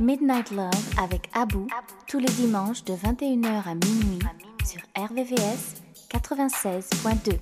Midnight Love avec Abou tous les dimanches de 21h à minuit sur RVVS 96.2.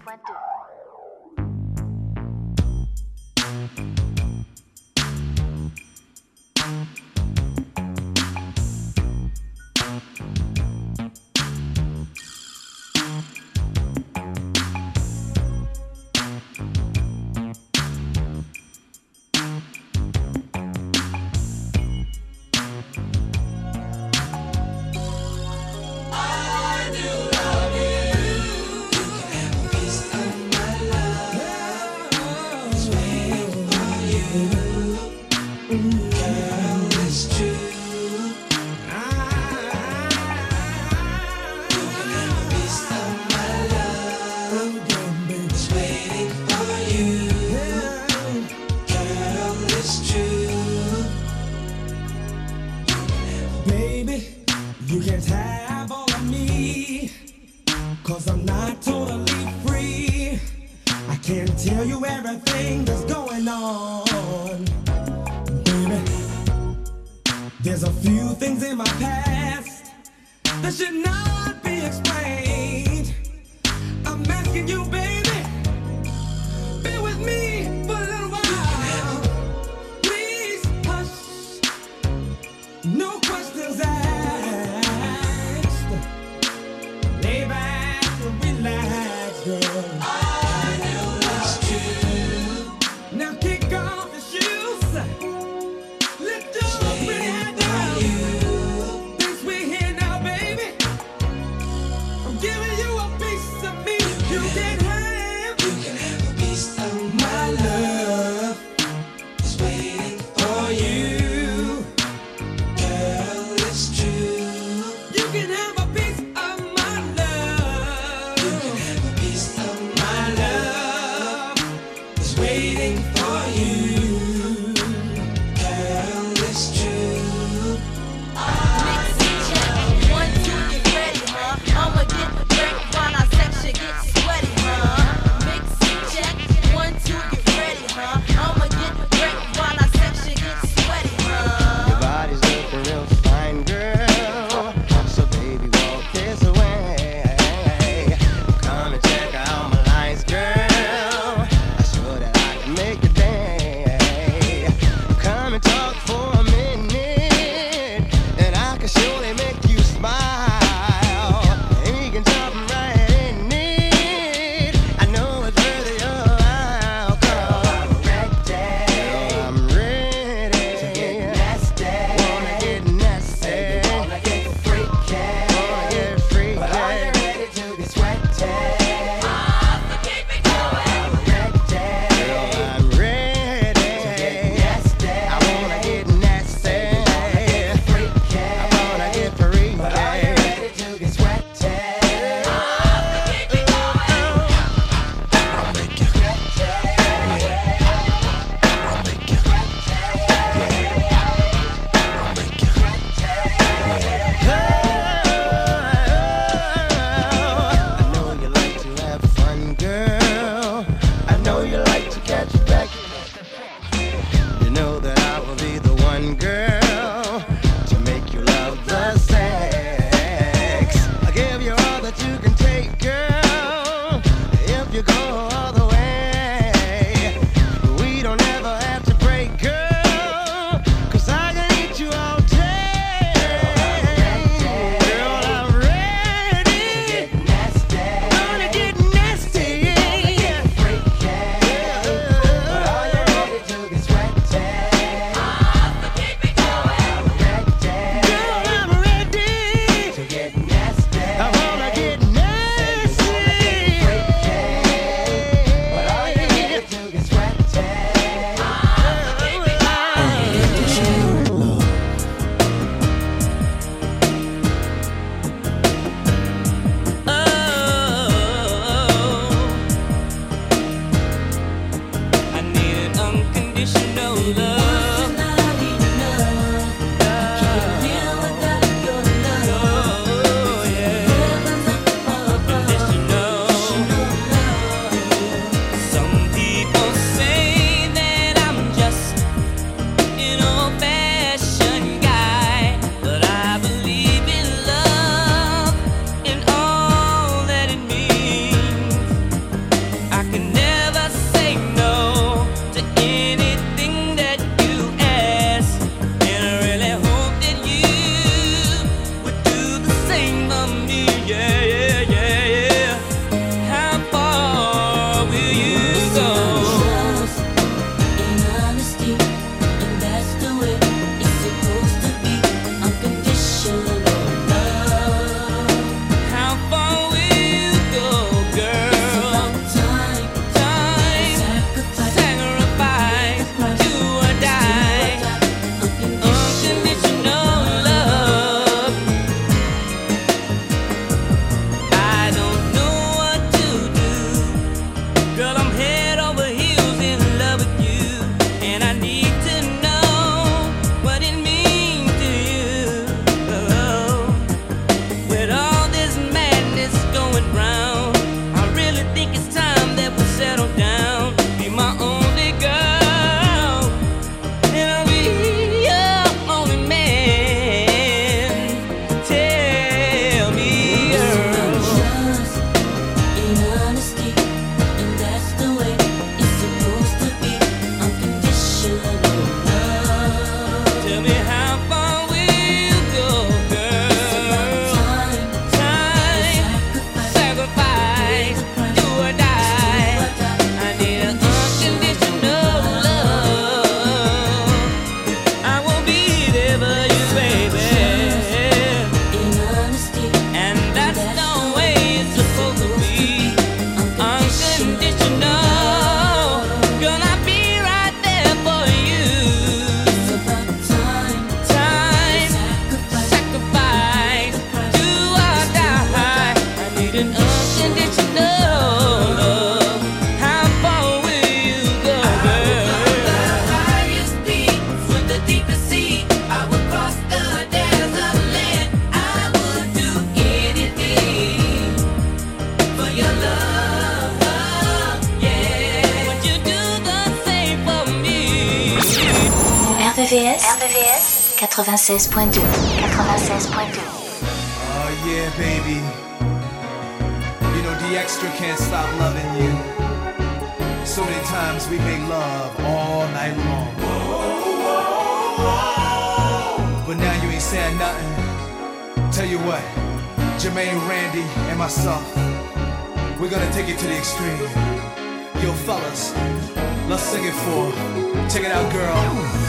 96.2 96.2 Oh yeah, baby. You know the extra can't stop loving you. So many times we make love all night long. But now you ain't saying nothing. Tell you what, Jermaine, Randy, and myself, we're gonna take it to the extreme. Yo, fellas, let's sing it for. Check it out, girl.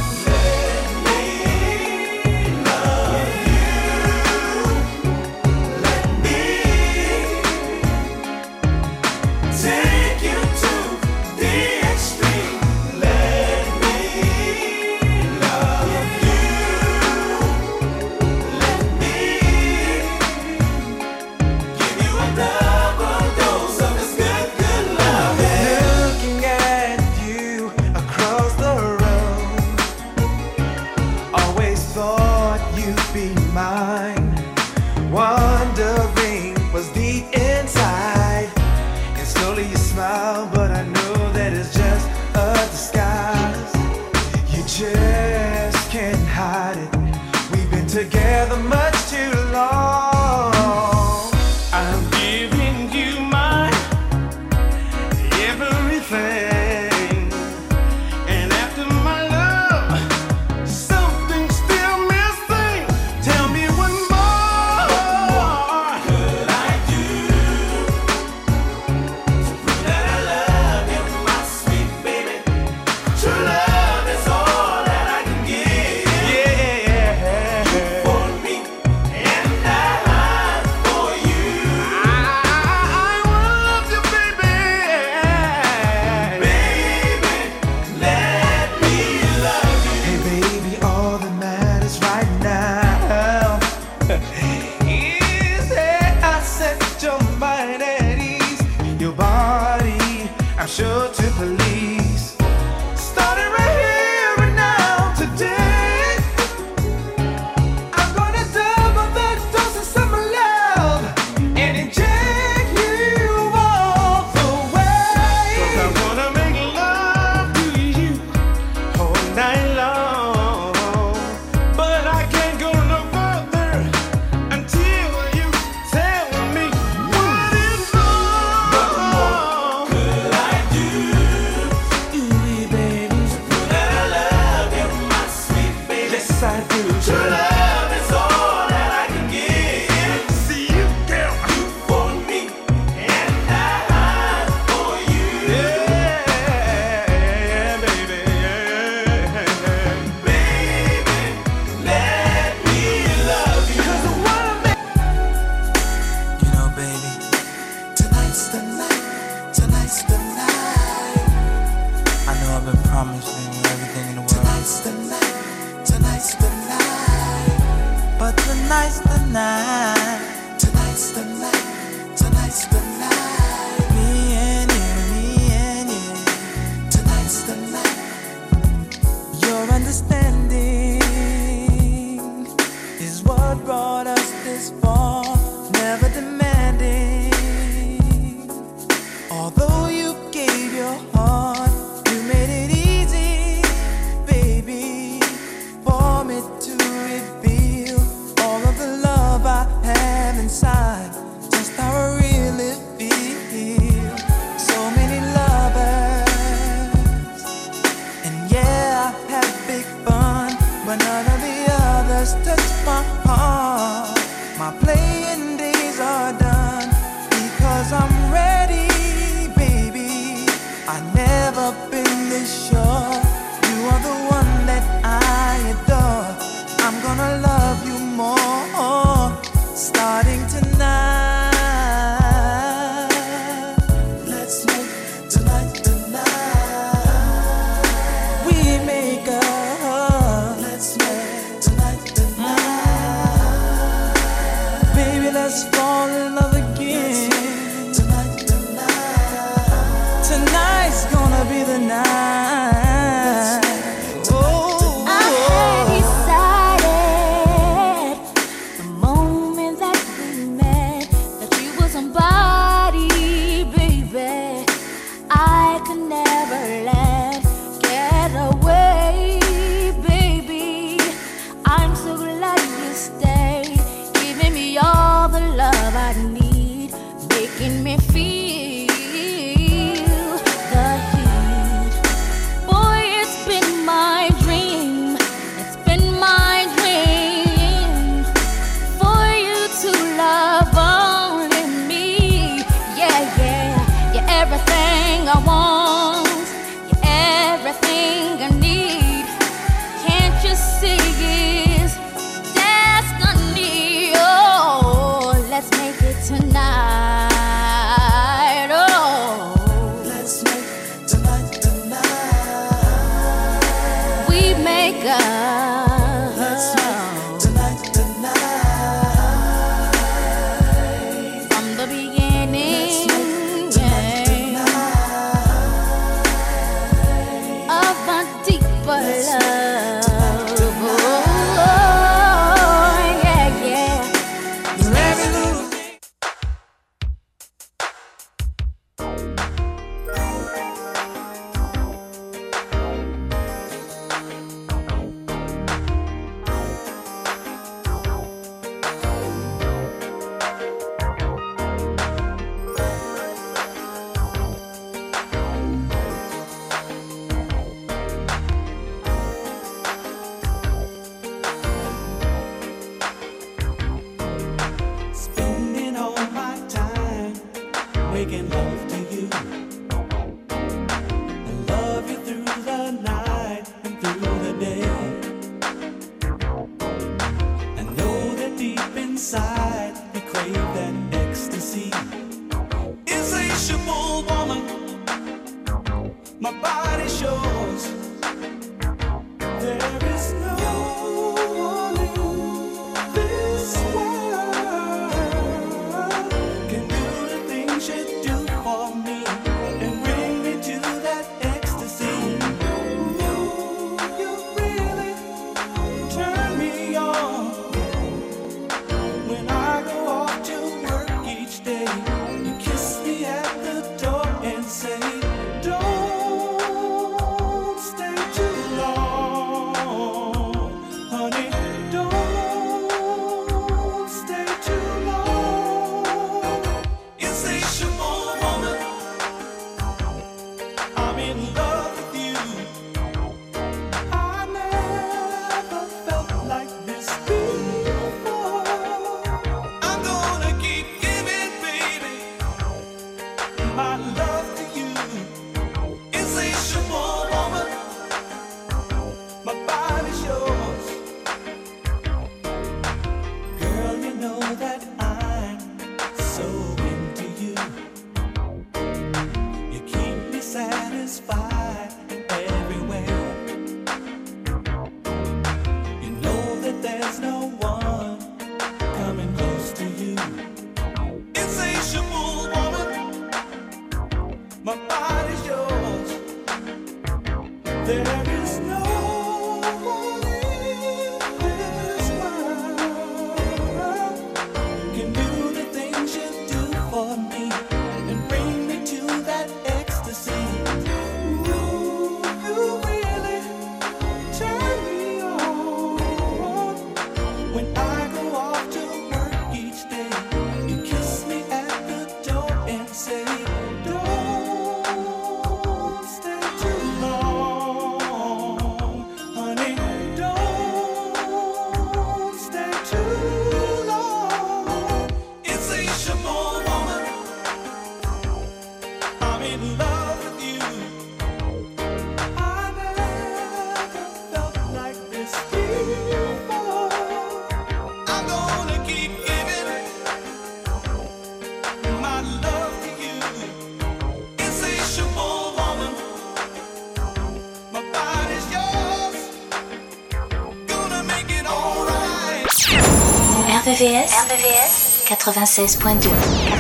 RVVS, RVVS 96.2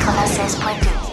96.2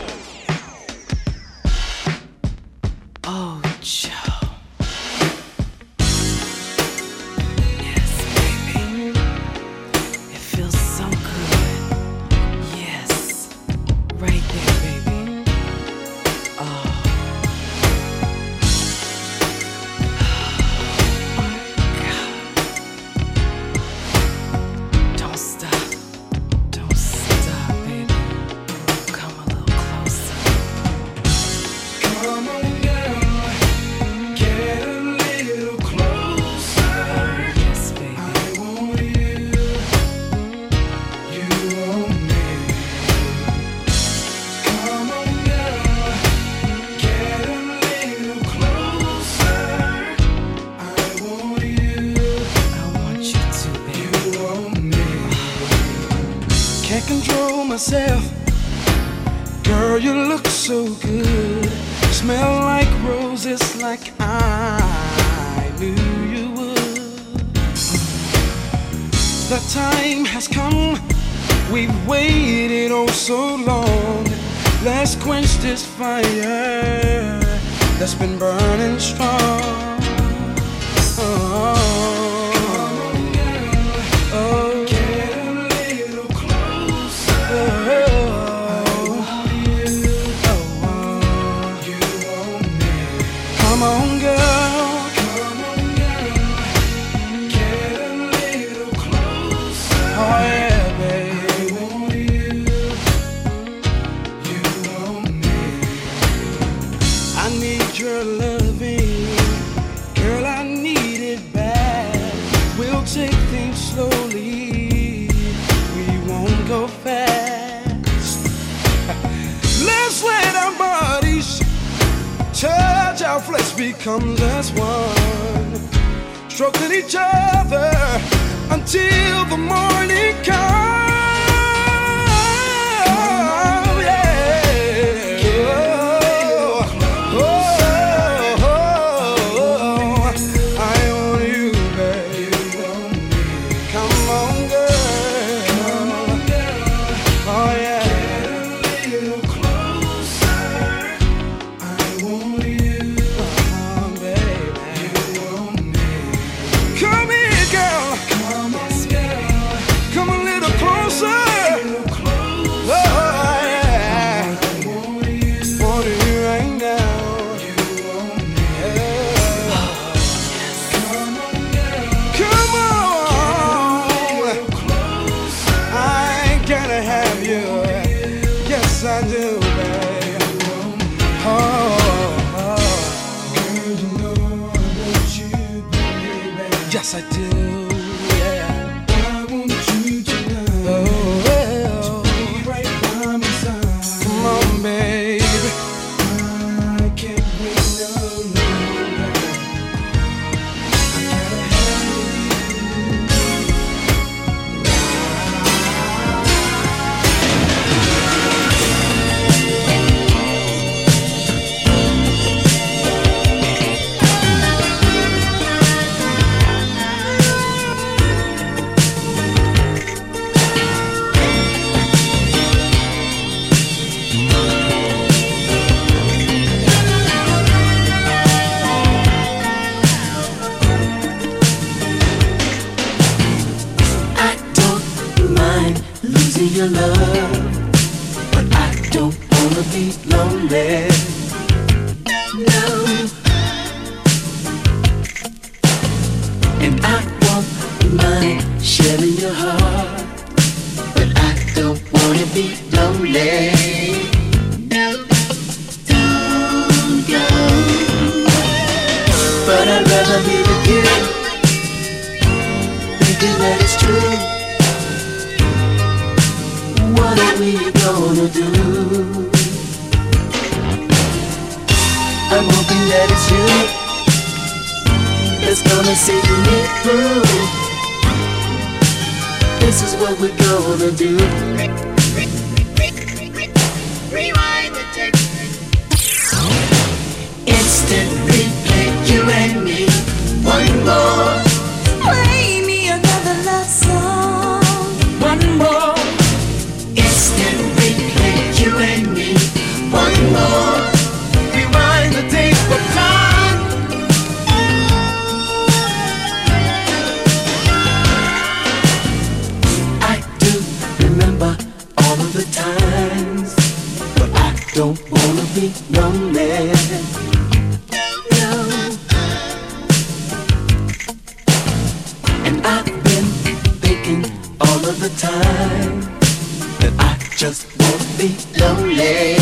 just won't be lonely.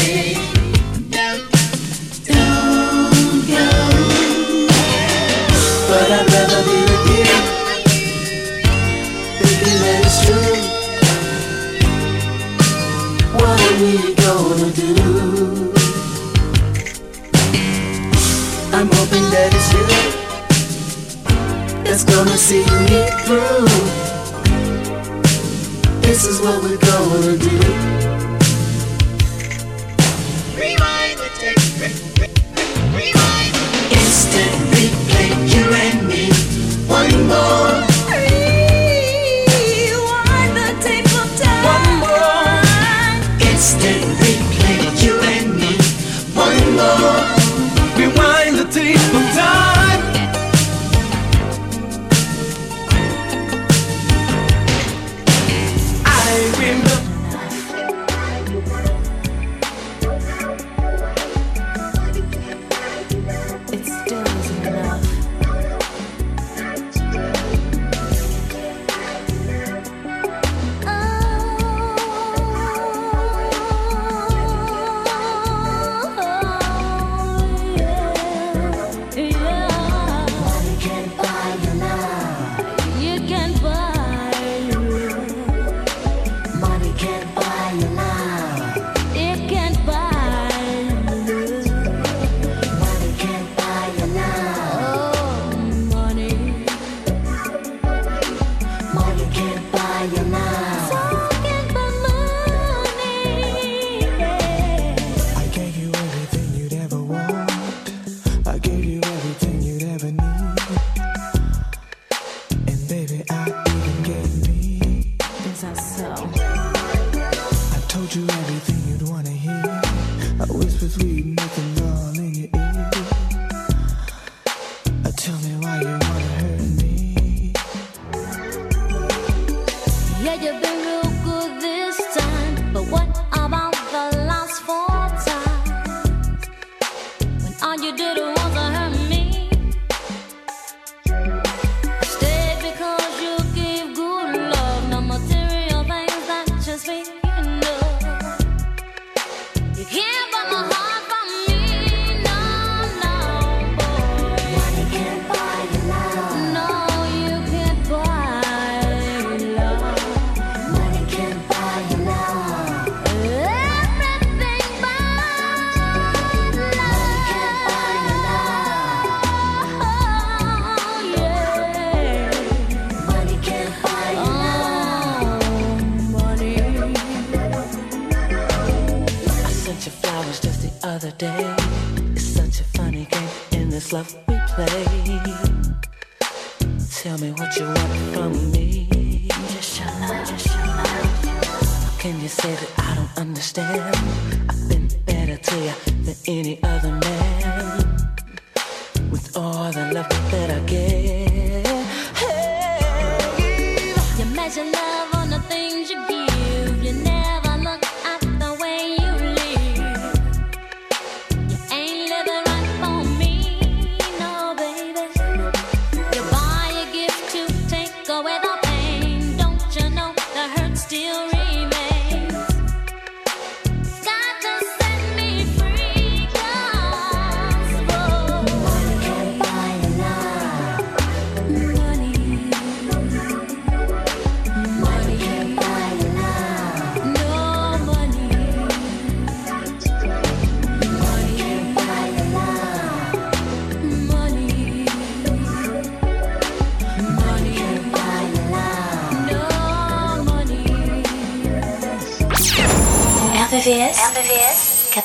But I'd rather be with you, thinking that it's true. What are we gonna do? I'm hoping that it's you that's gonna see me through this is what we're gonna do. Rewind the tape. Rewind. Instant replay, you and me. One more.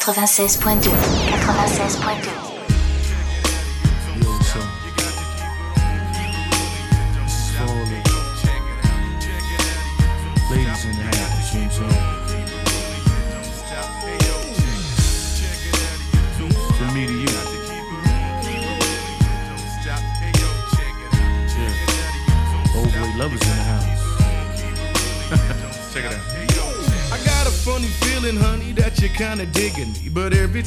96.2. 96.2.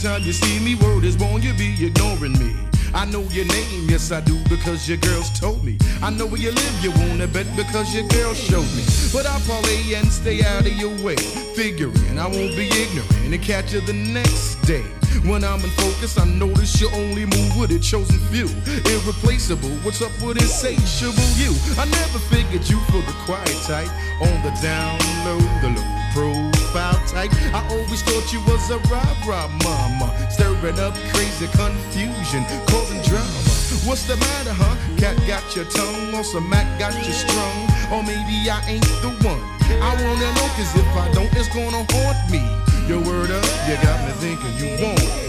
time you see me, word is born, you be ignoring me. I know your name, yes I do, because your girls told me. I know where you live, you wanna bet because your girl showed me. But I'll parlay and stay out of your way, figuring I won't be ignorant and catch you the next day. When I'm in focus, I notice you only move with a chosen few. Irreplaceable, what's up with insatiable you? I never figured you for the quiet type, on the down low, the low profile type. I always thought you was a rah-rah mama, stirring up crazy confusion, causing drama. What's the matter, huh? Cat got your tongue, or some Mac got you strung, or maybe I ain't the one. I wanna know, cause if I don't, it's gonna haunt me. Your word up, you got me thinking you won't.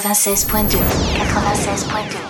96.2. 96.2.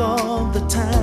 all the times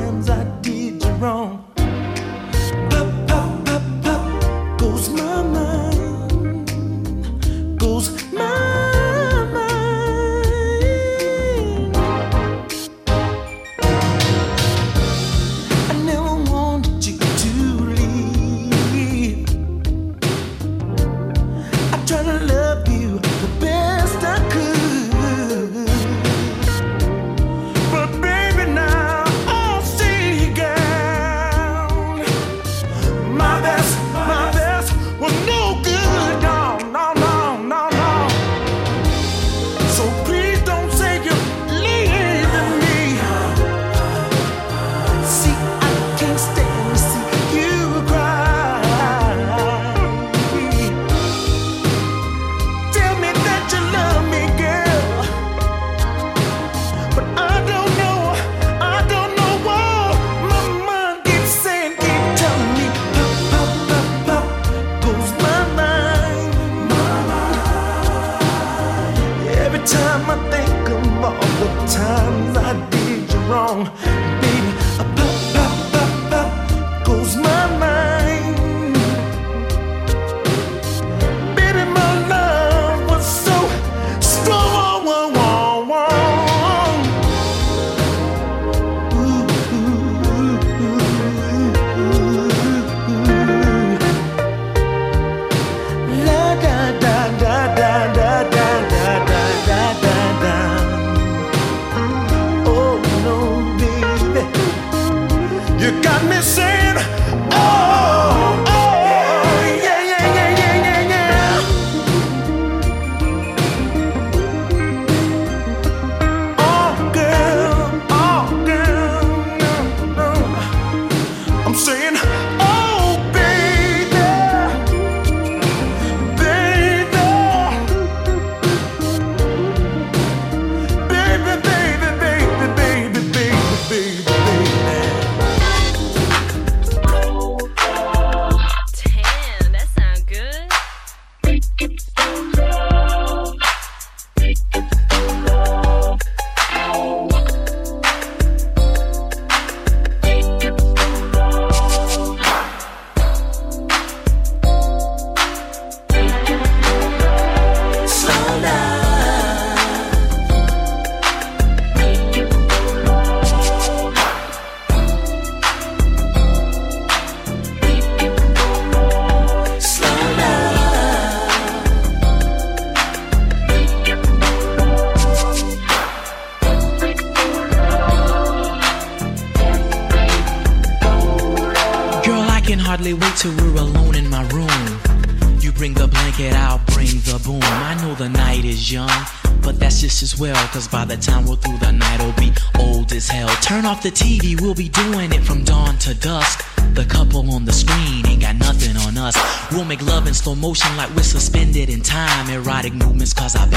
off the TV, we'll be doing it from dawn to dusk. The couple on the screen ain't got nothing on us. We'll make love in slow motion like we're suspended in time. Erotic movements cause our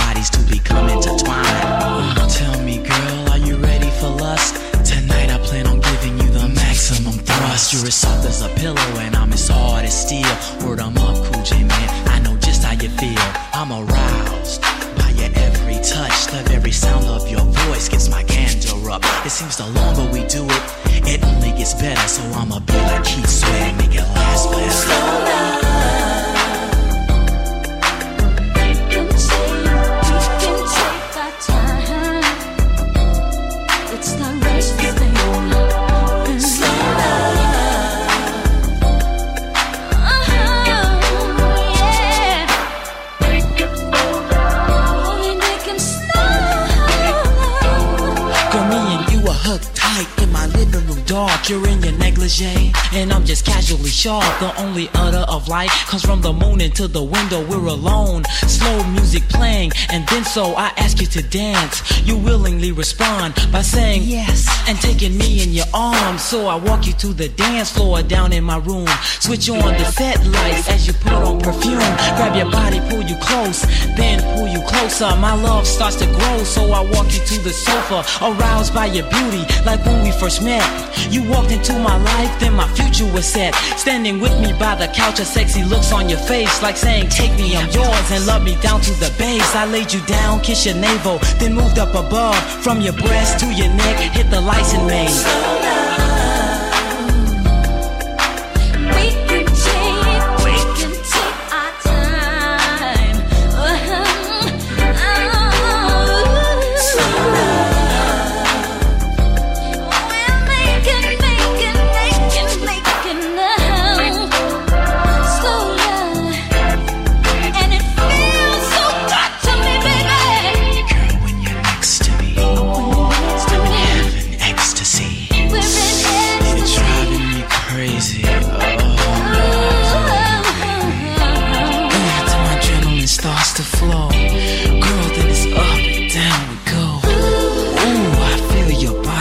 The only utter of light comes from the moon into the window. We're alone, slow music playing, and then so I ask you to dance. You willingly respond by saying yes and taking me in your arms. So I walk you to the dance floor down in my room. Switch on the set lights as you put on perfume. Grab your body, pull you close, then pull you closer. My love starts to grow, so I walk you to the sofa, aroused by your beauty, like when we first met. You walked into my life, then my future was set. Standing with me by the couch, a sexy looks on your face, like saying, Take me, I'm yours, and love me down to the base. I laid you down, kiss your navel, then moved up above, from your breast to your neck, hit the lights and made. starts to flow. Girl, then it's up down we go. Ooh, I feel your body.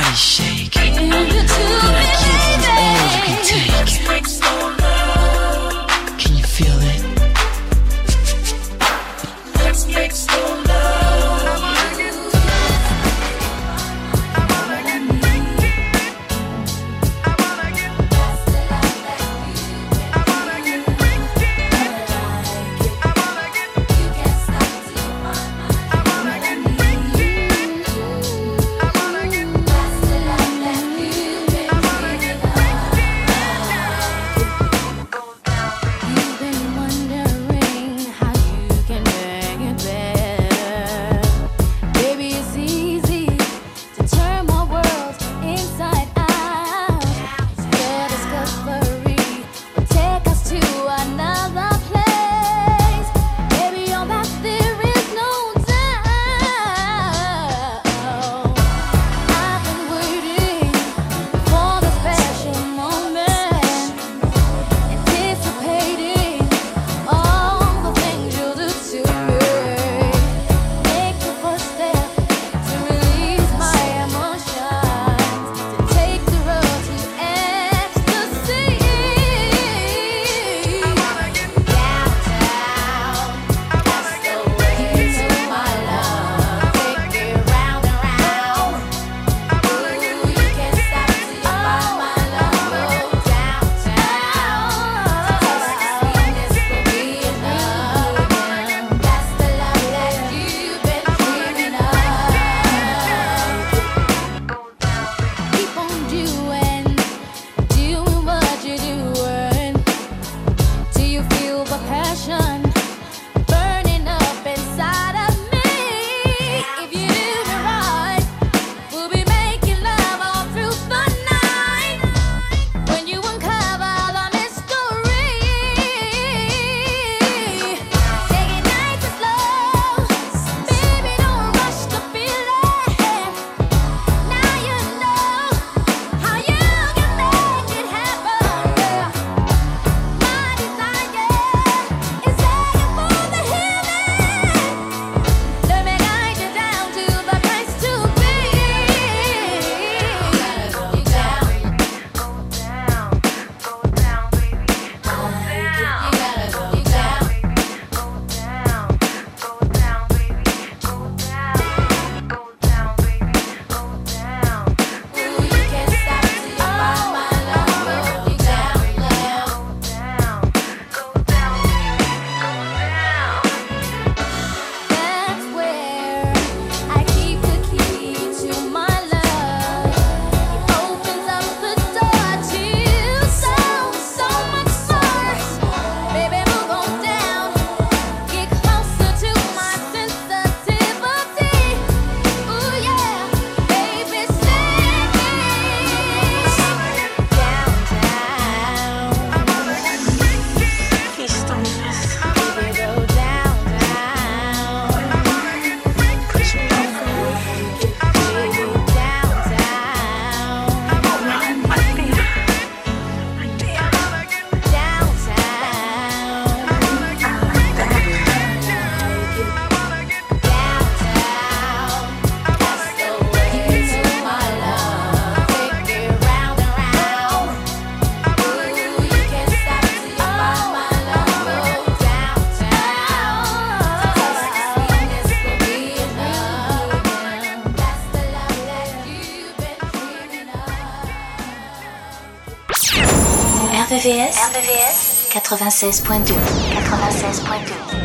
RVVS, RVVS 96.2 96.2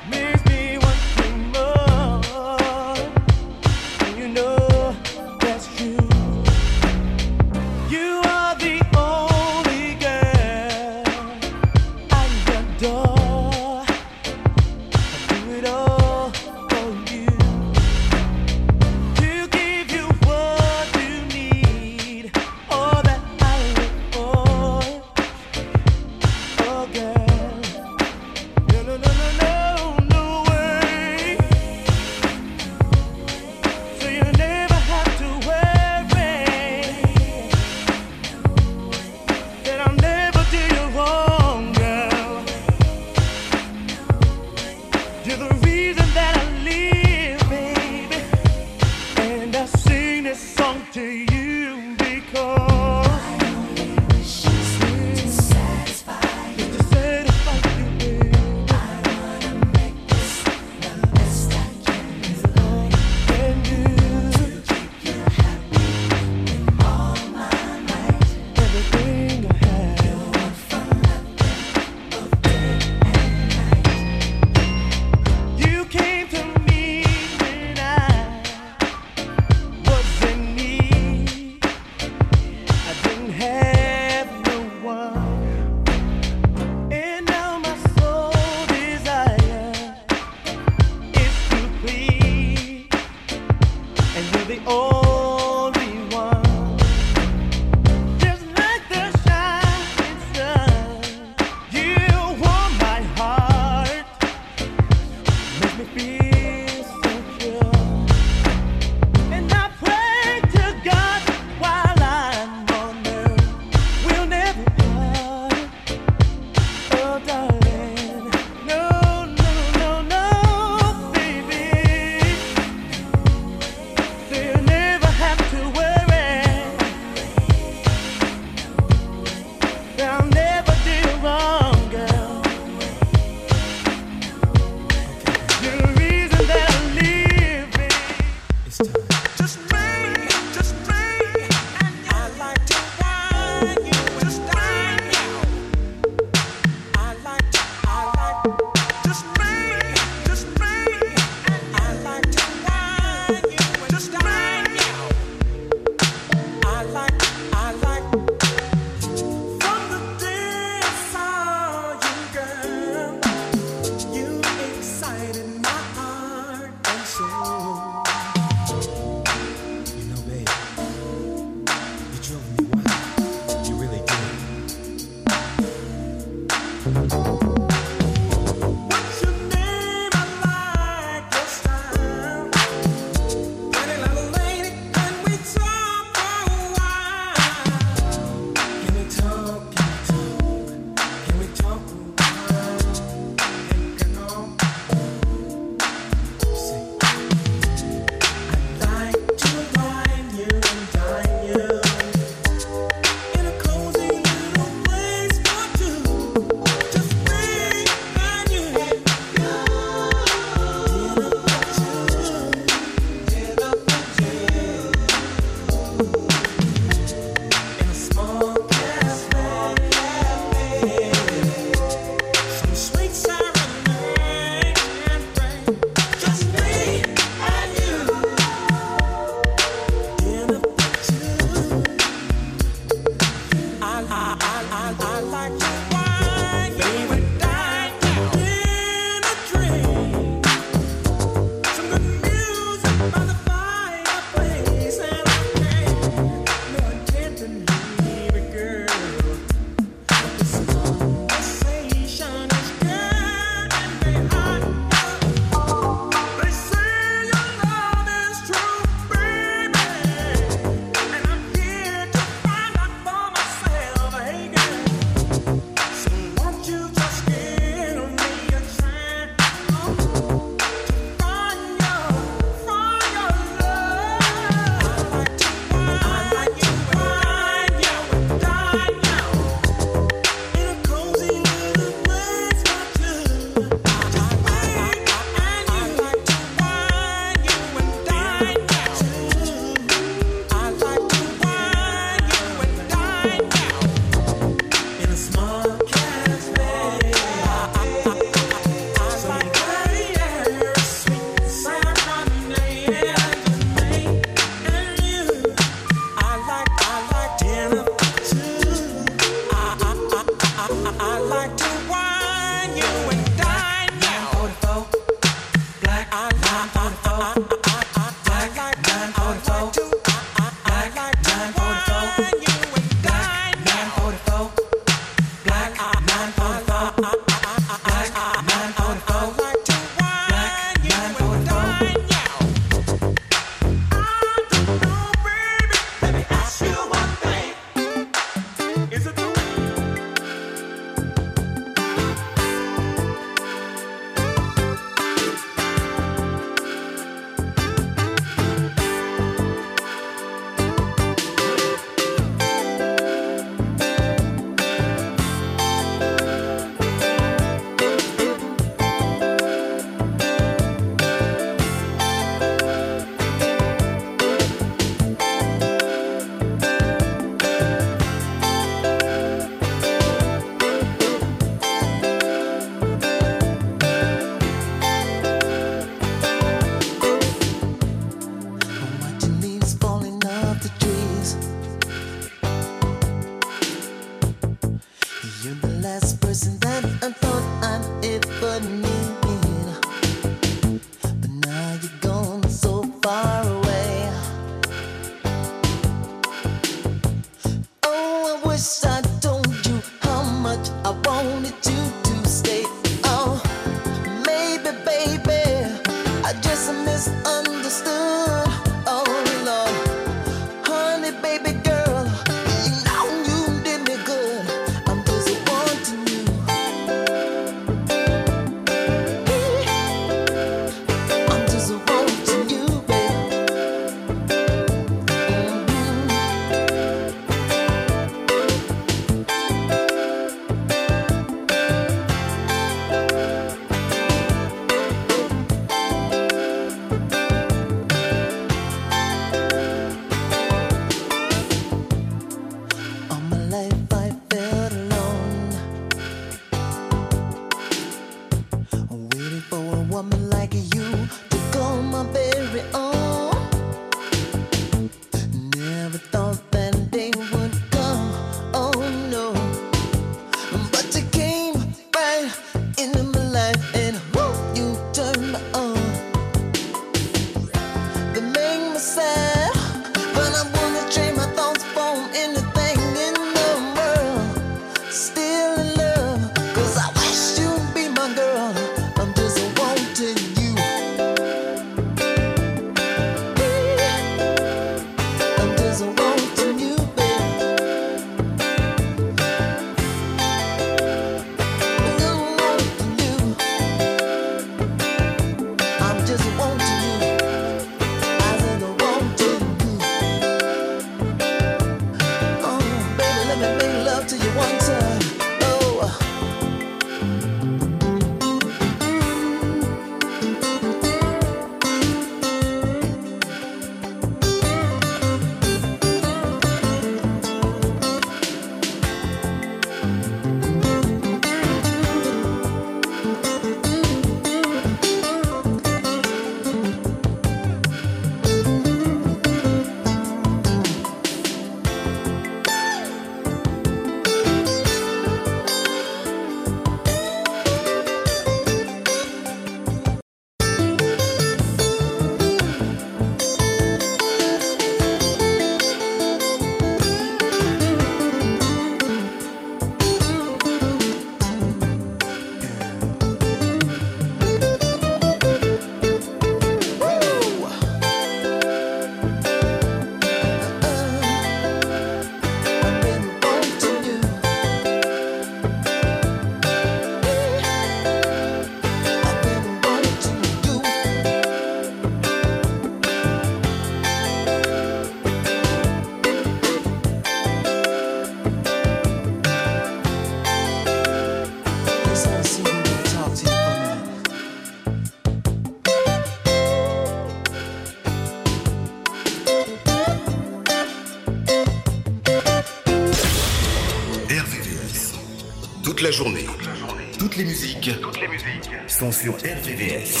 journée. Toute la journée. Toutes les musiques. Toutes les musiques. Sont sur RVVS.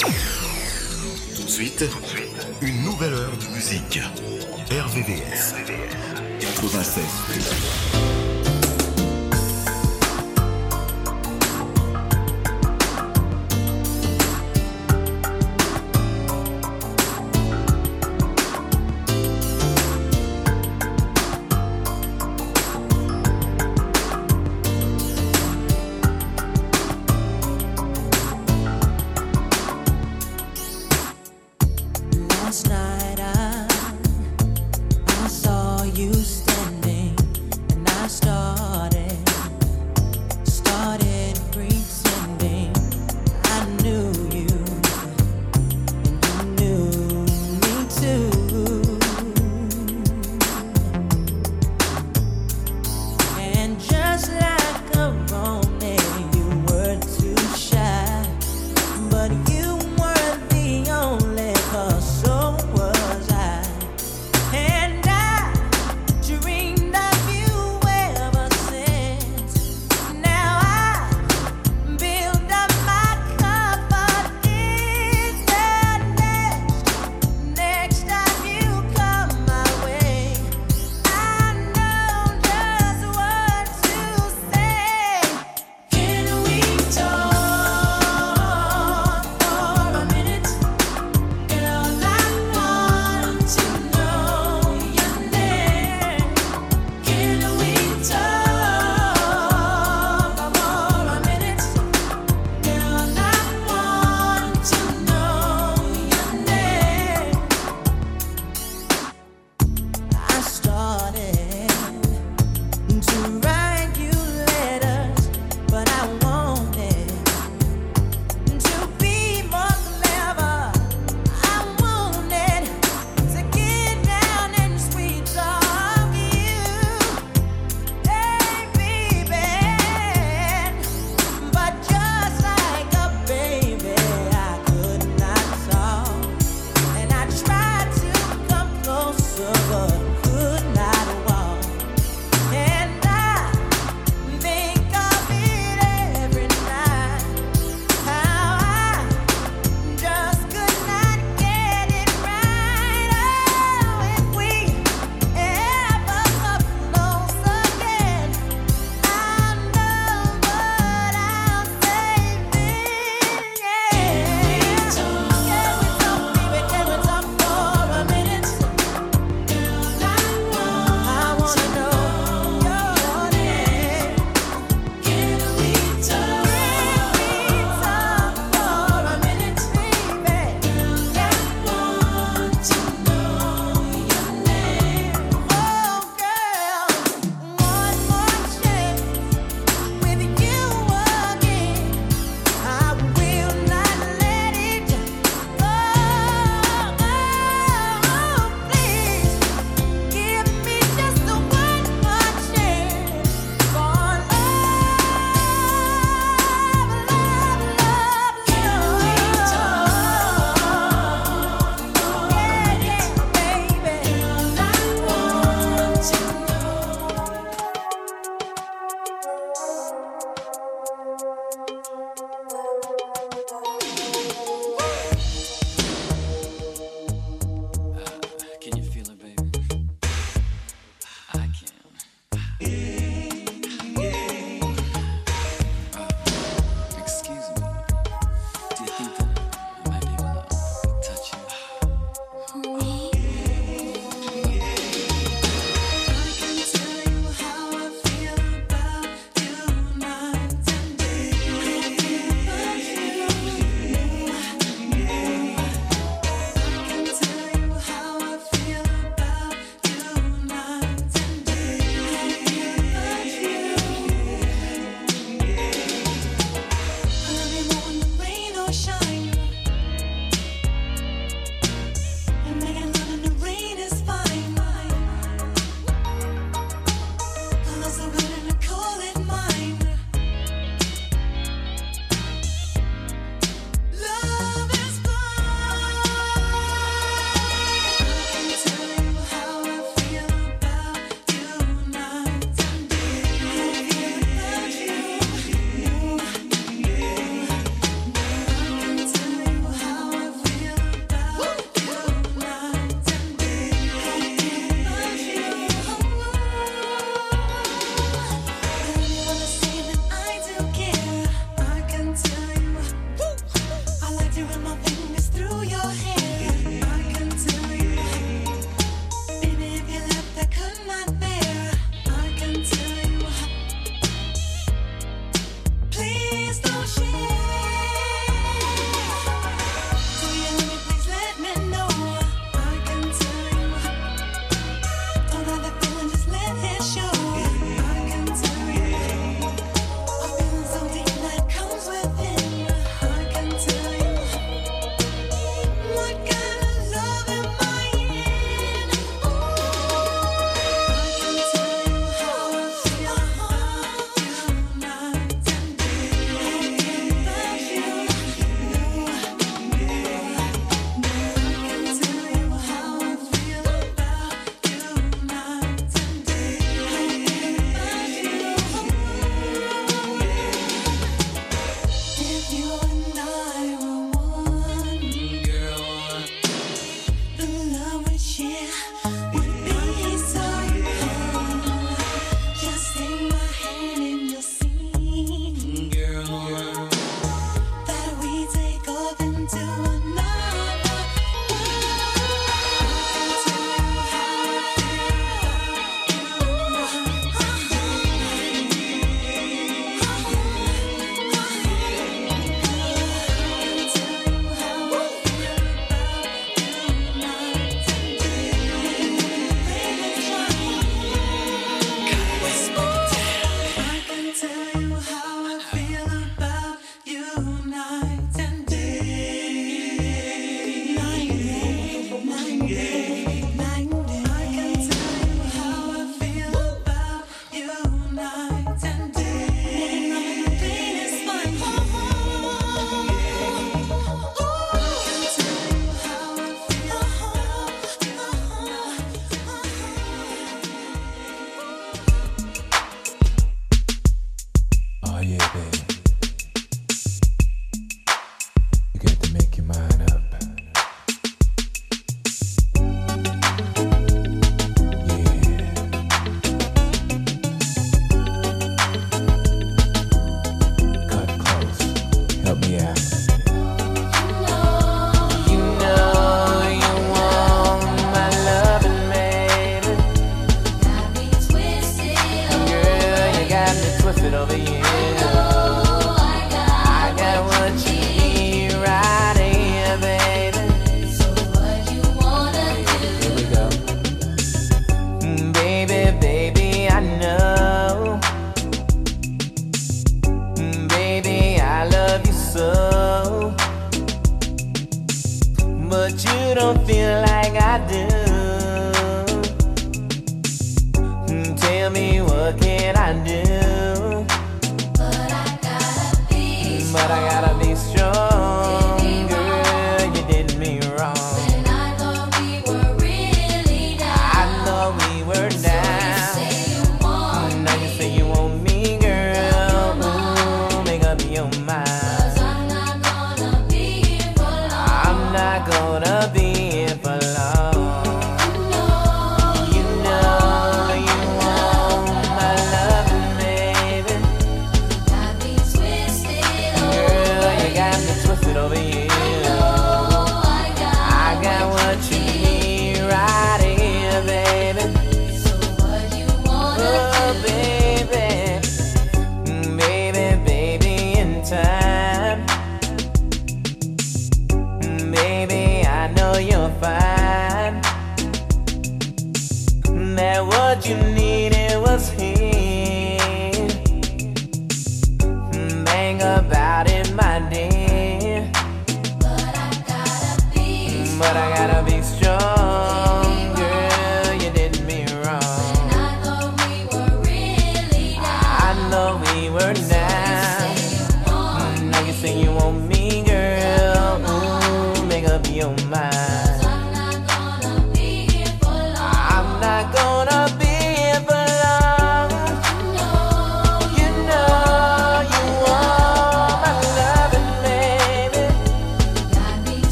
Tout de suite. Tout de suite. Une nouvelle heure de musique. RVVS. RVVS. 96.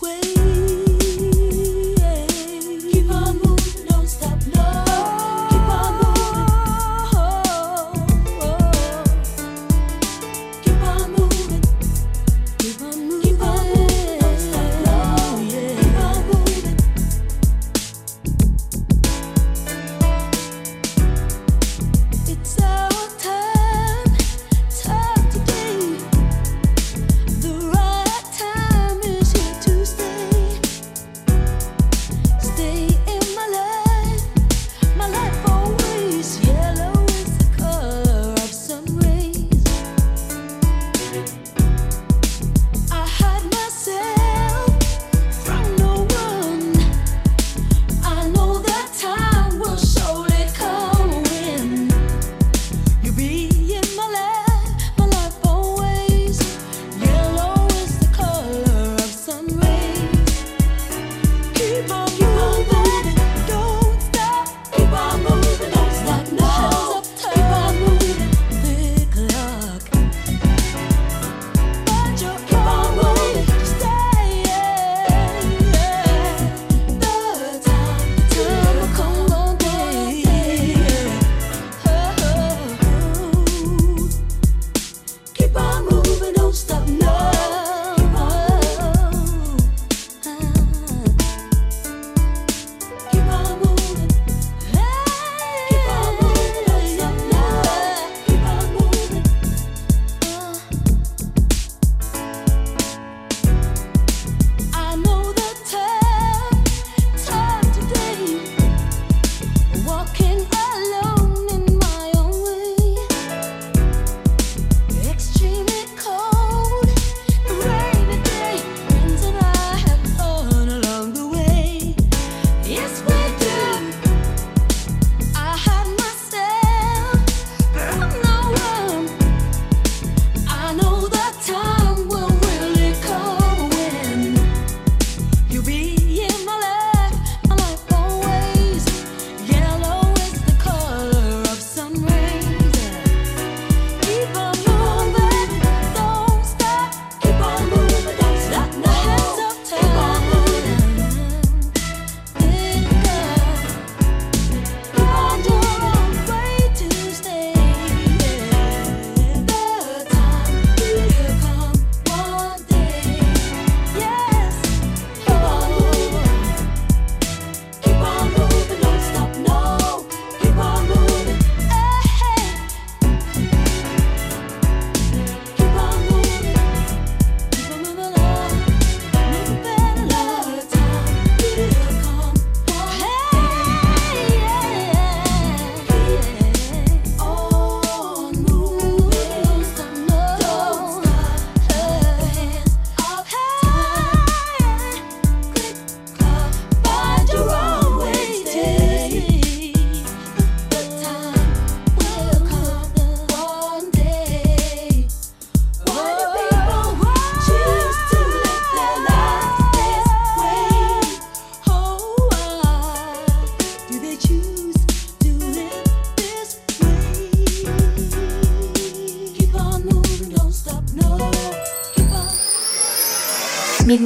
回。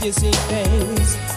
to make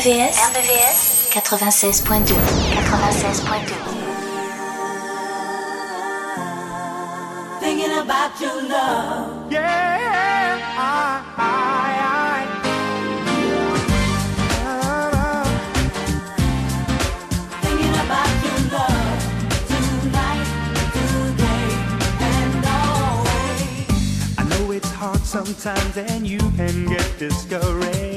RBVS, 96.2 96.2 Thinking about your love. Yeah I know it's hard Sometimes and you can get discouraged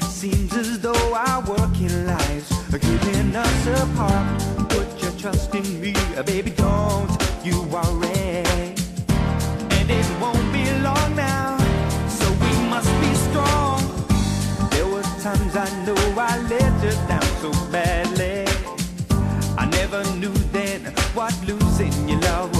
it seems as though our working lives are keeping us apart. Put your trust in me, baby, don't you worry. And it won't be long now, so we must be strong. There were times I know I let you down so badly. I never knew then what losing your love was.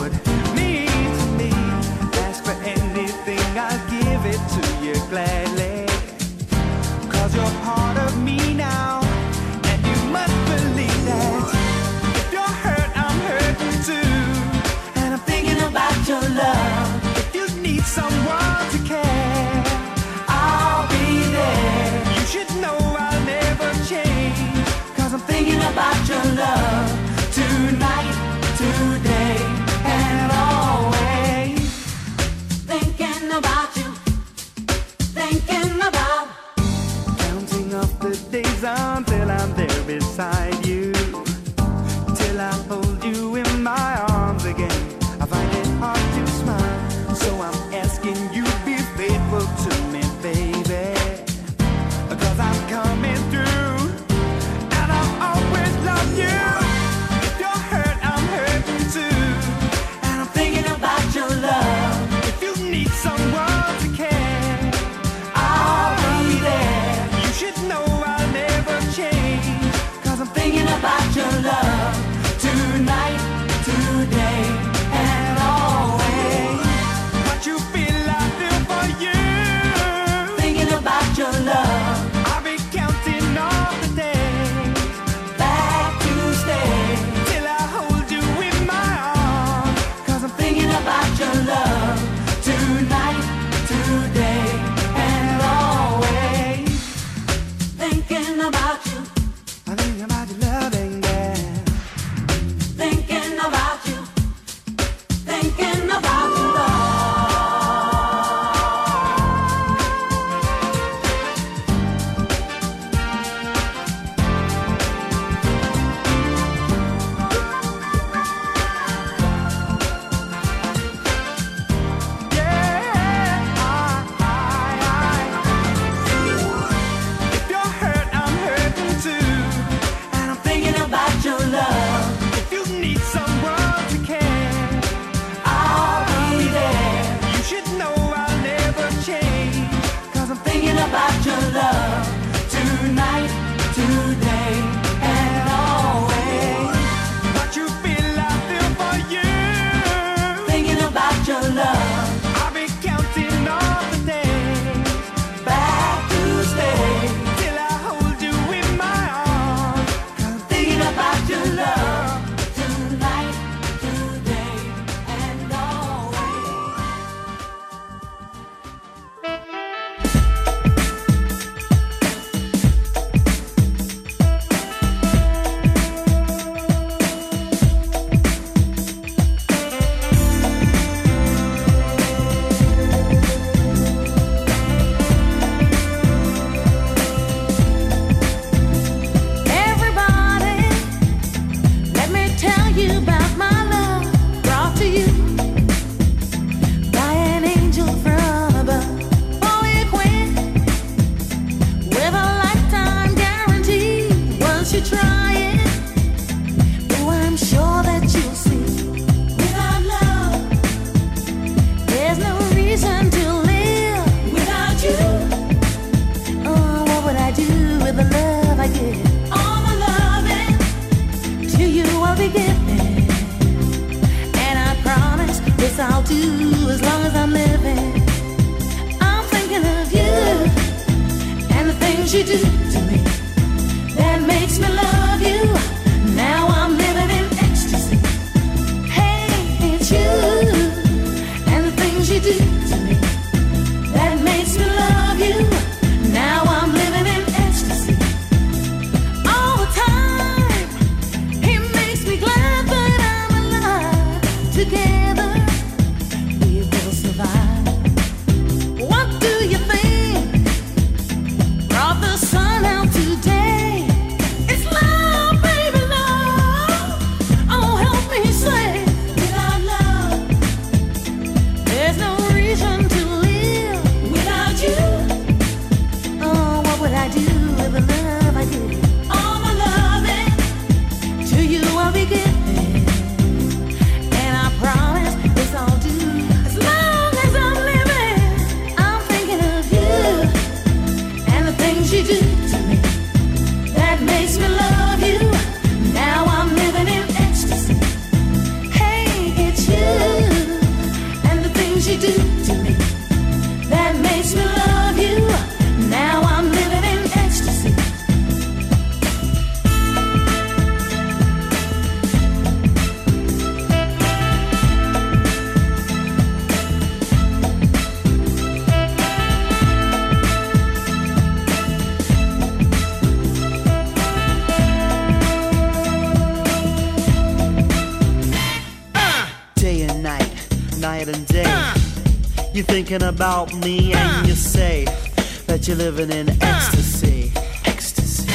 living in ecstasy. Ecstasy.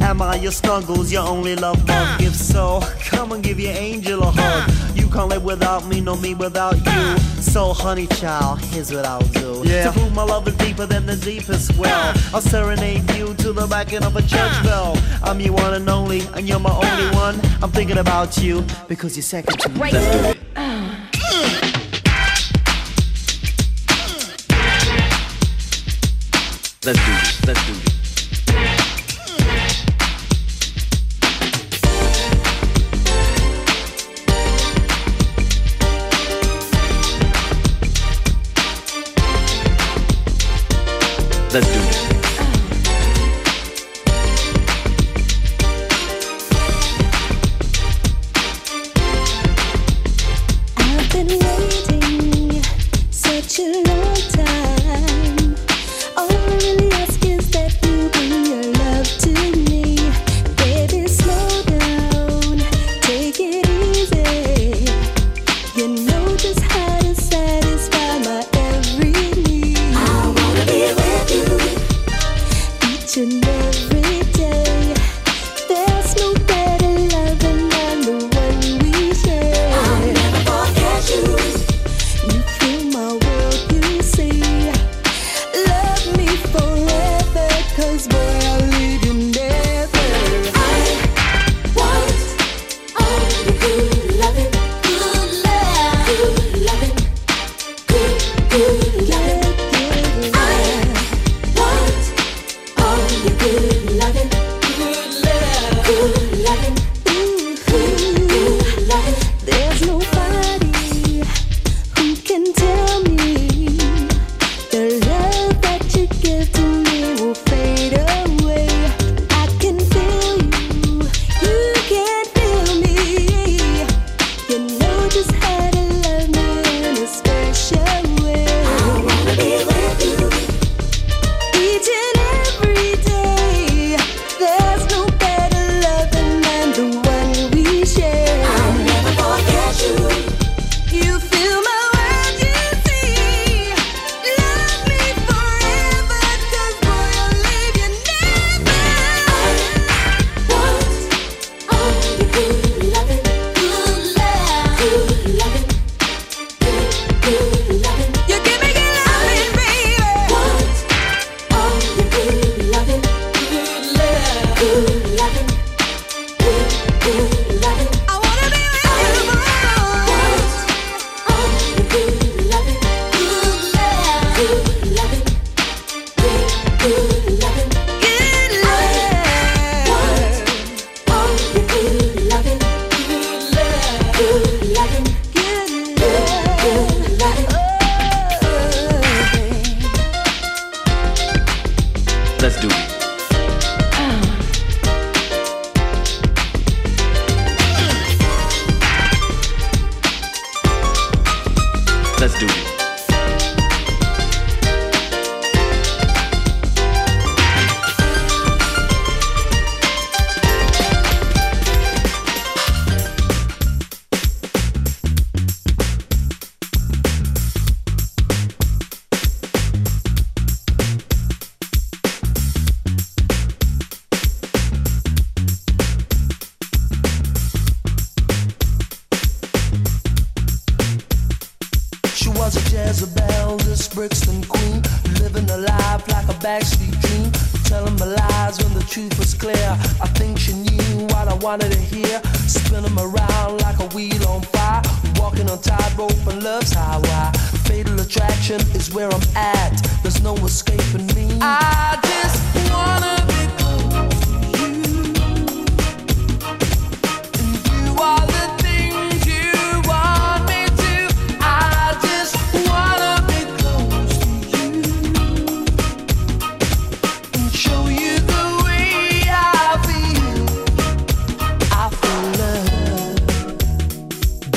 Am I your snuggles, your only love bug? If so, come and give your angel a hug. You can't live without me, no me without you. So, honey child, here's what I'll do. Yeah. To prove my love is deeper than the deepest well, I'll serenade you to the backing of a church bell. I'm your one and only, and you're my only one. I'm thinking about you because you're second to me. Let's do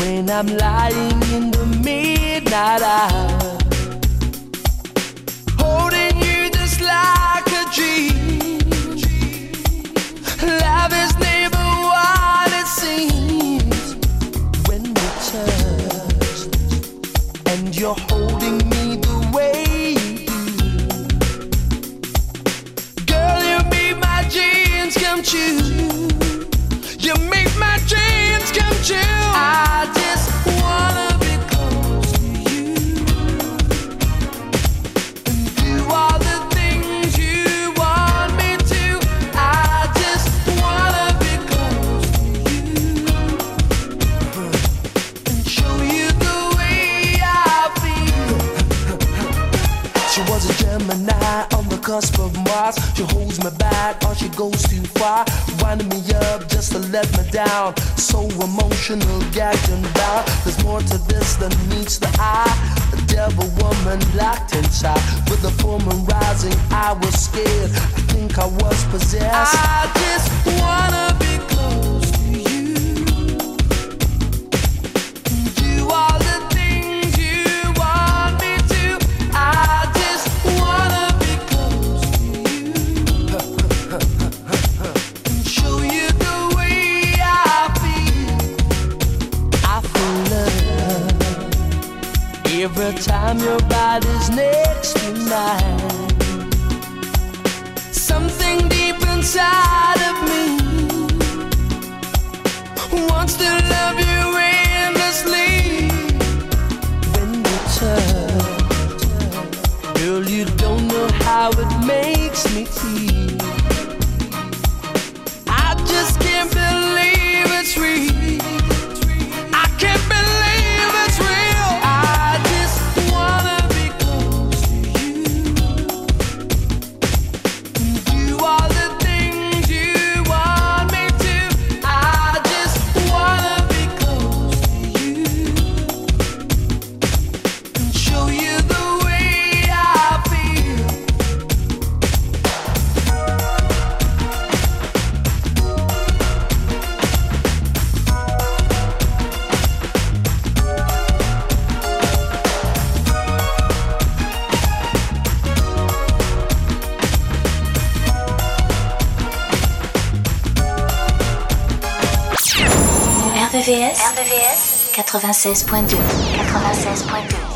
I'm lying in the midnight hour, holding you just like a dream. Love is never what it seems when we touch, and you're holding me the way. Girl, you make my dreams come true. You make She was a Gemini on the cusp of Mars. She holds me back or she goes too far. Winding me up just to let me down. So emotional, gagged and bound. There's more to this than meets the eye. A devil woman locked inside. With the full moon rising, I was scared. I think I was possessed. I just wanna every time your body's next to mine. Something deep inside of me wants to love you endlessly. When you touch, girl, you don't know how it makes 96.2 96.2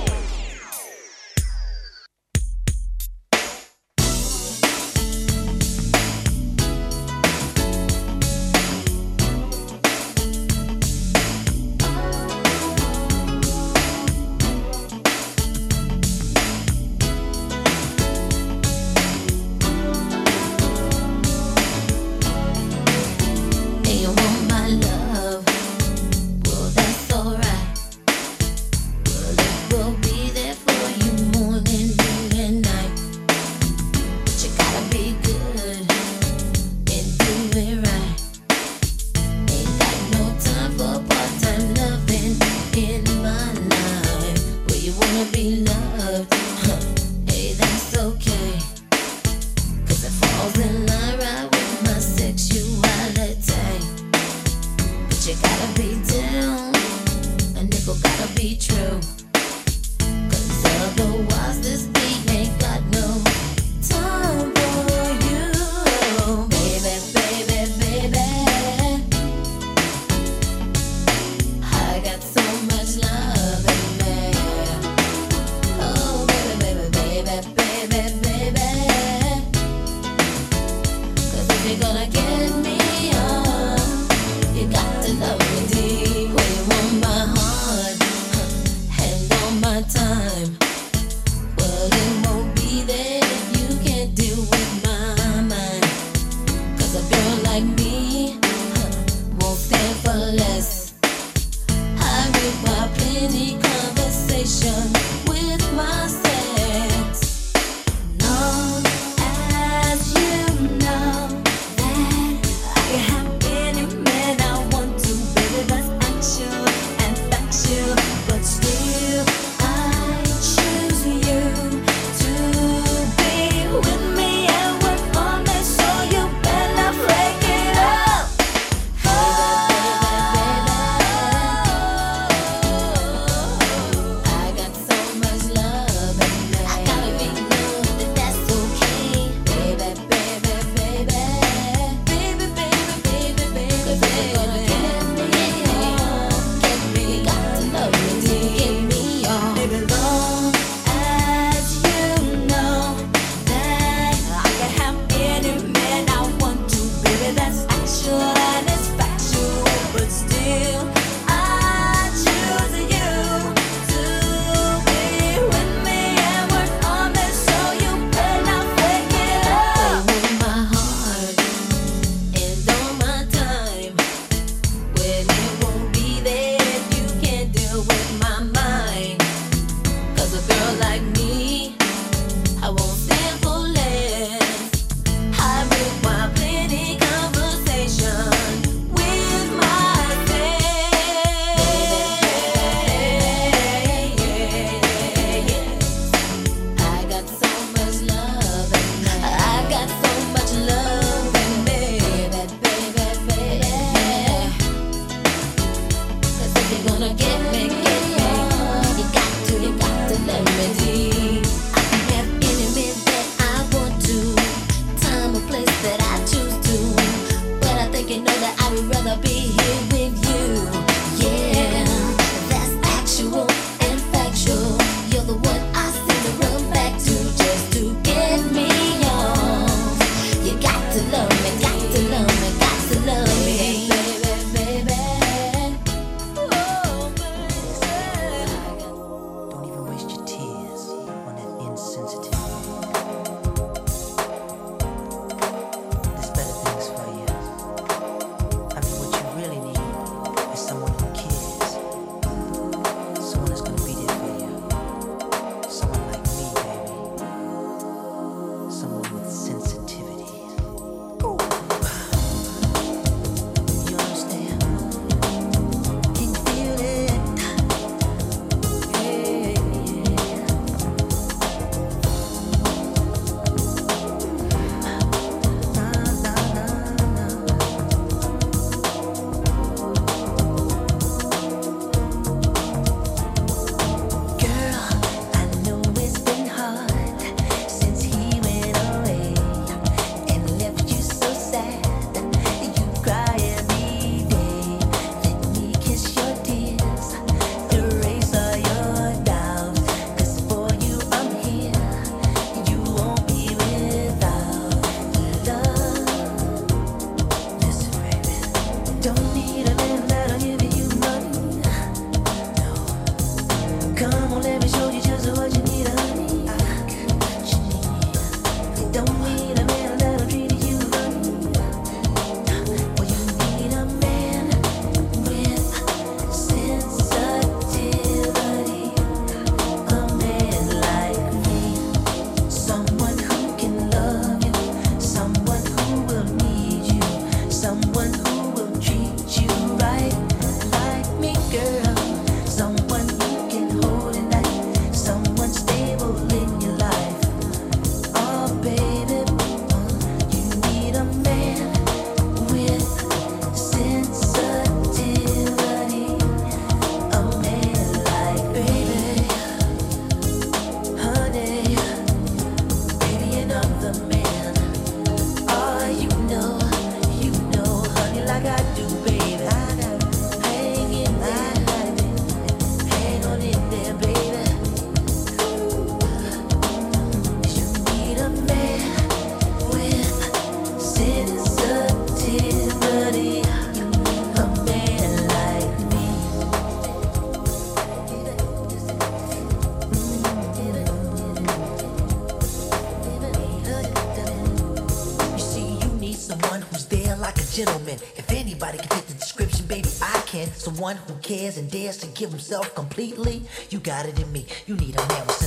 cares and dares to give himself completely. You got it in me. You need a man with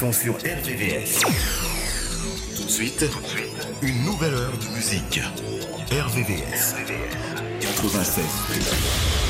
Sont sur RVVS. Tout de suite. Une nouvelle heure de musique. RVVS. 96.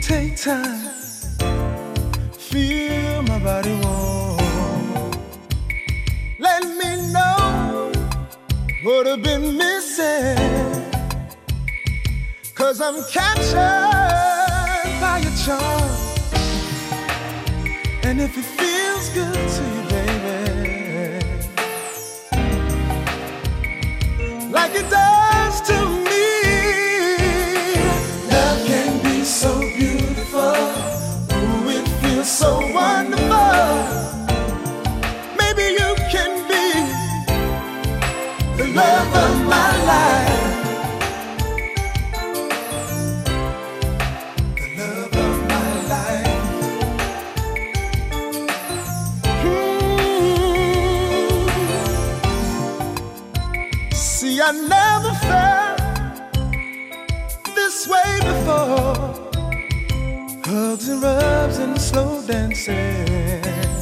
take time. Feel my body warm. Let me know what I've been missing. Cause I'm captured by your charm. And if it feels good to you, baby, like it does. so wonderful. Maybe you can be the love of my life. The love of my life. Hmm. See, I know. rubs and slow dances.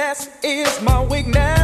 Sweetness is my weakness.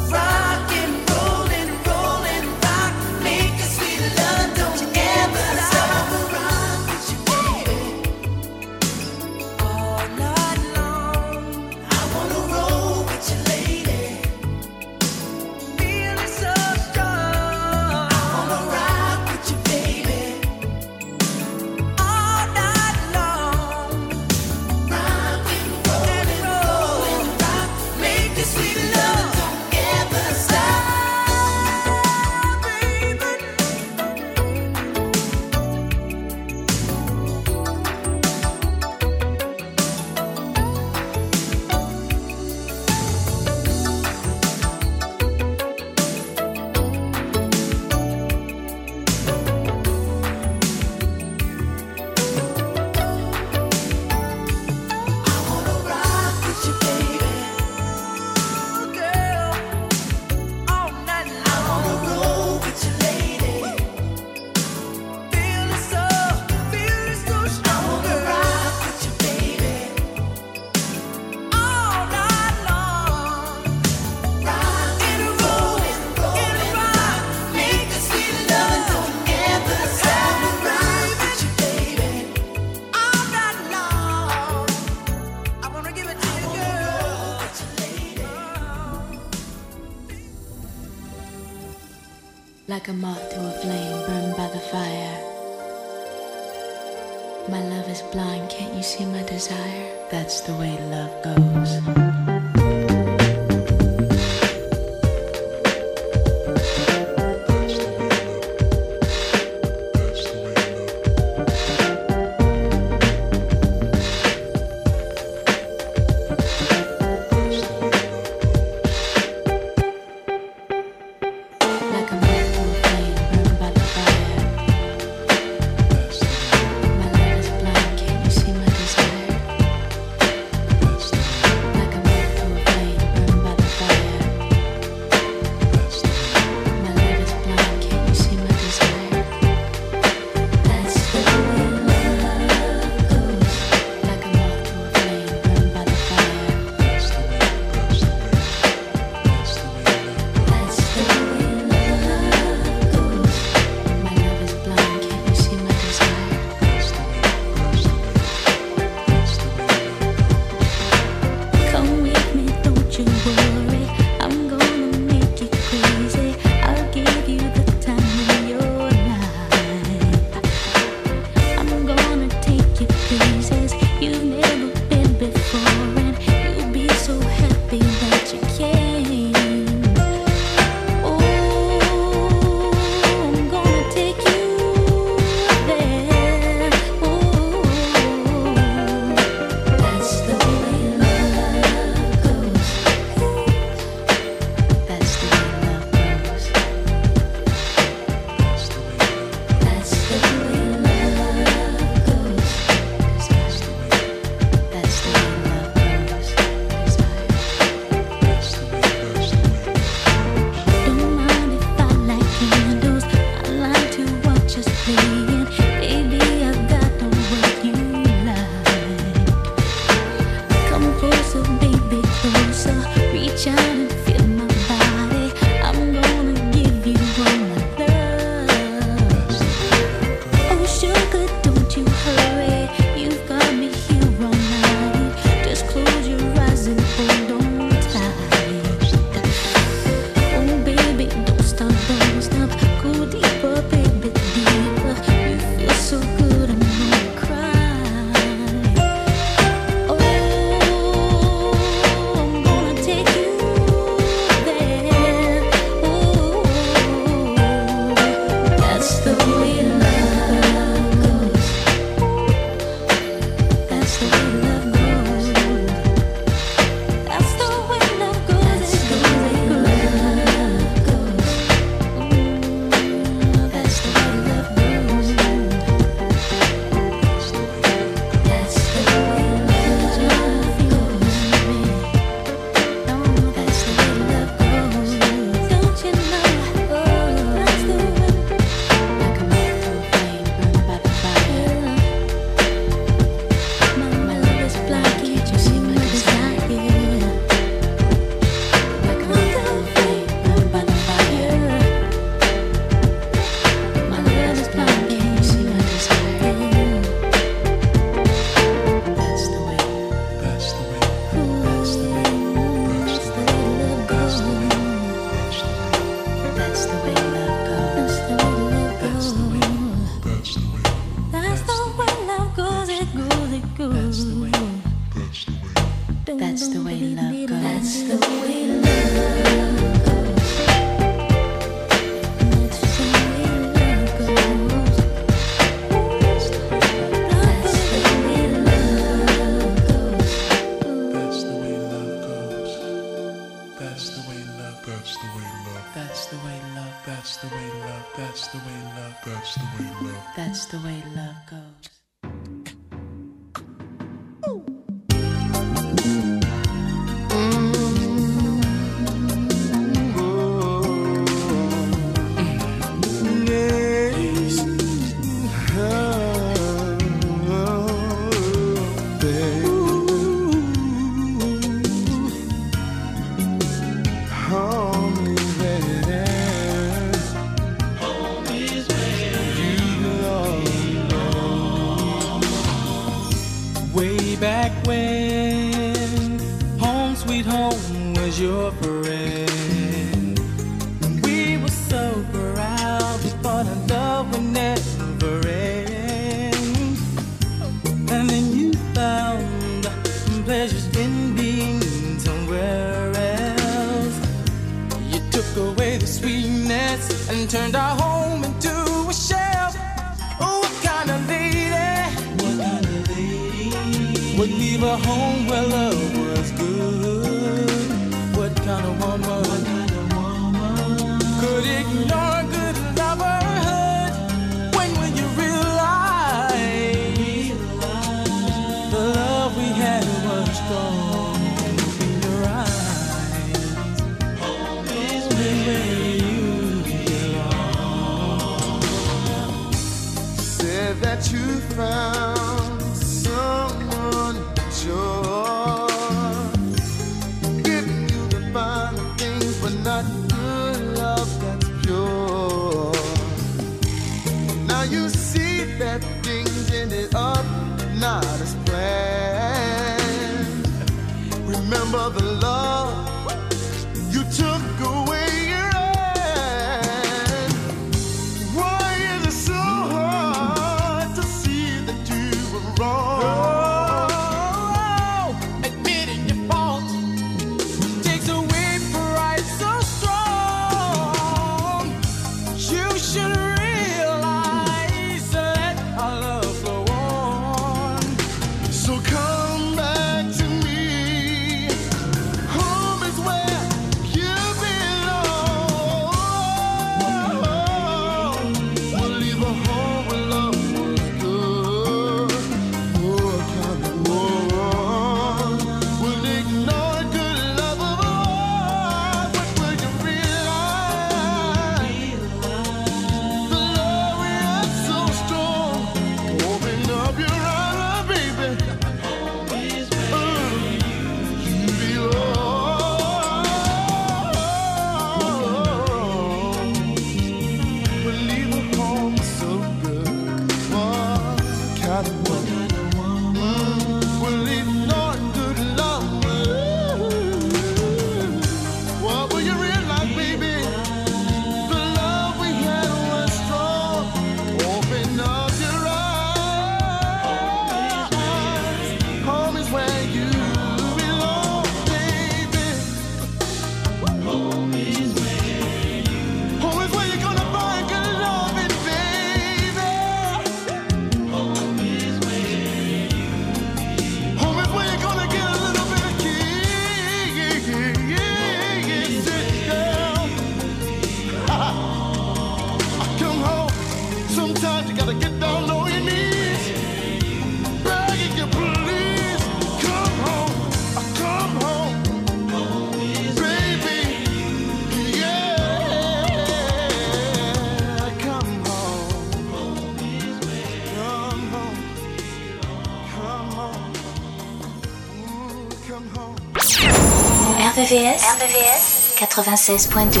RVVS, RVVS 96.2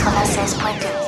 96.2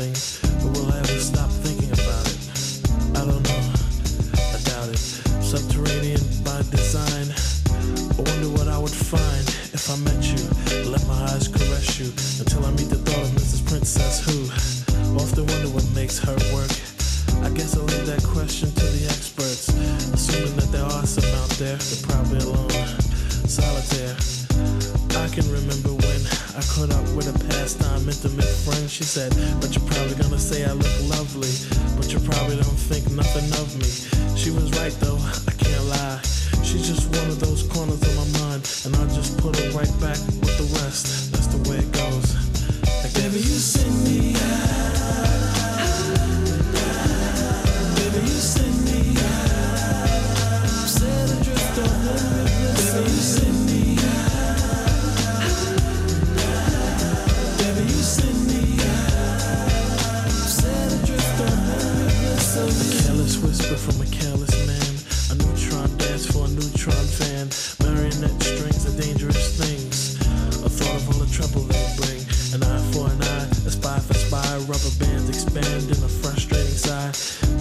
something. rubber bands expand in a frustrating sigh.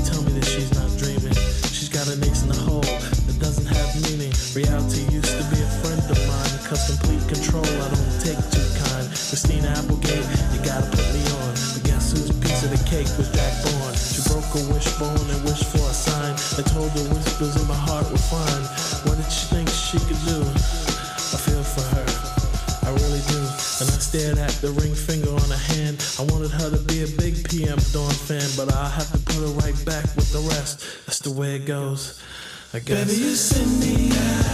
Tell me that she's not dreaming. She's got an ace in the hole that doesn't have meaning. Reality used to be a friend of mine, cause complete control I don't take too kind. Christina Applegate, you gotta put me on. But guess whose piece of the cake was Jack Bourne? She broke a wishbone and wished for a sign. I told the whispers in my heart were fine. with the rest. That's the way it goes, I guess. Baby, you send me out.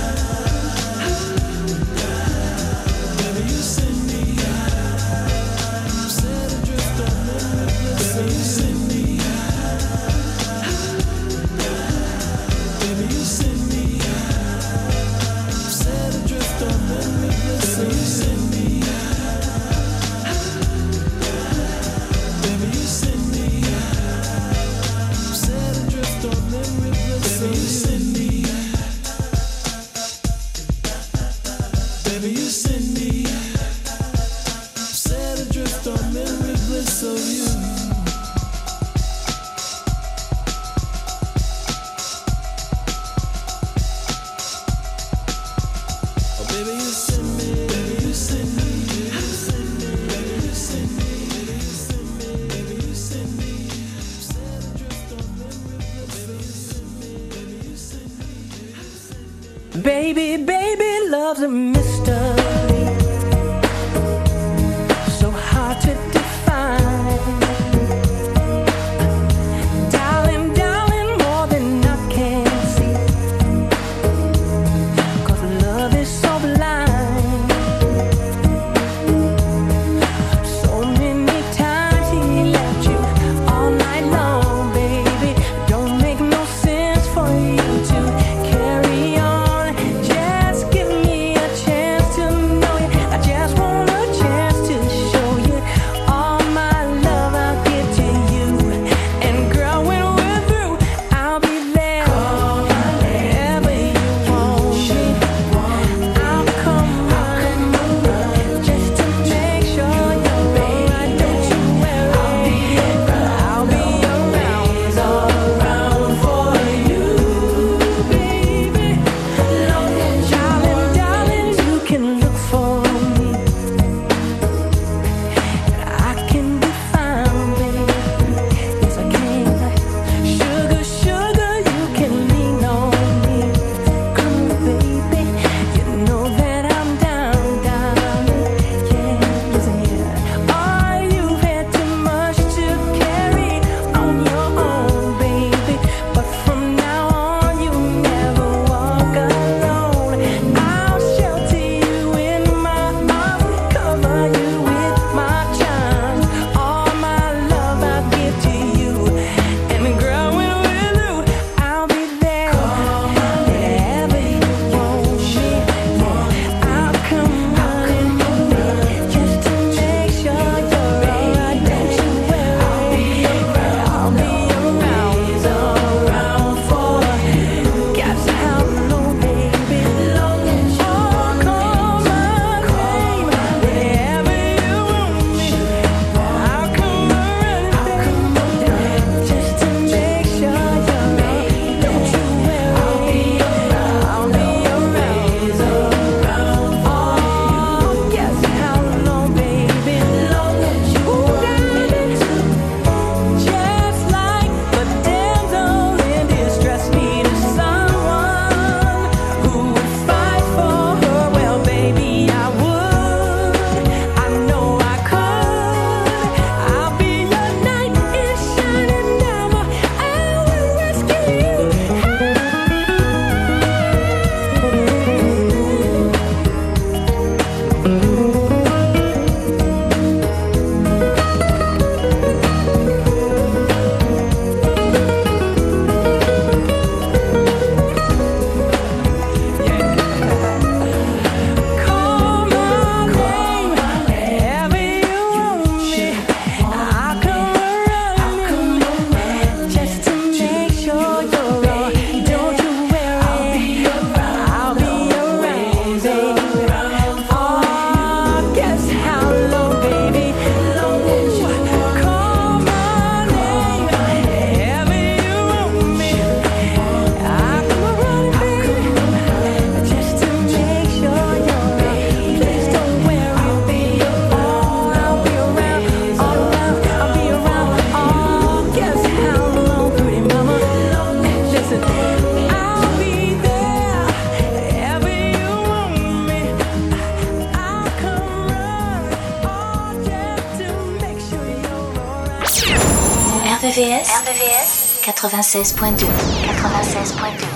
96.2 96.2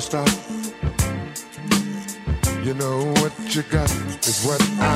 to stop. You know what you got is what I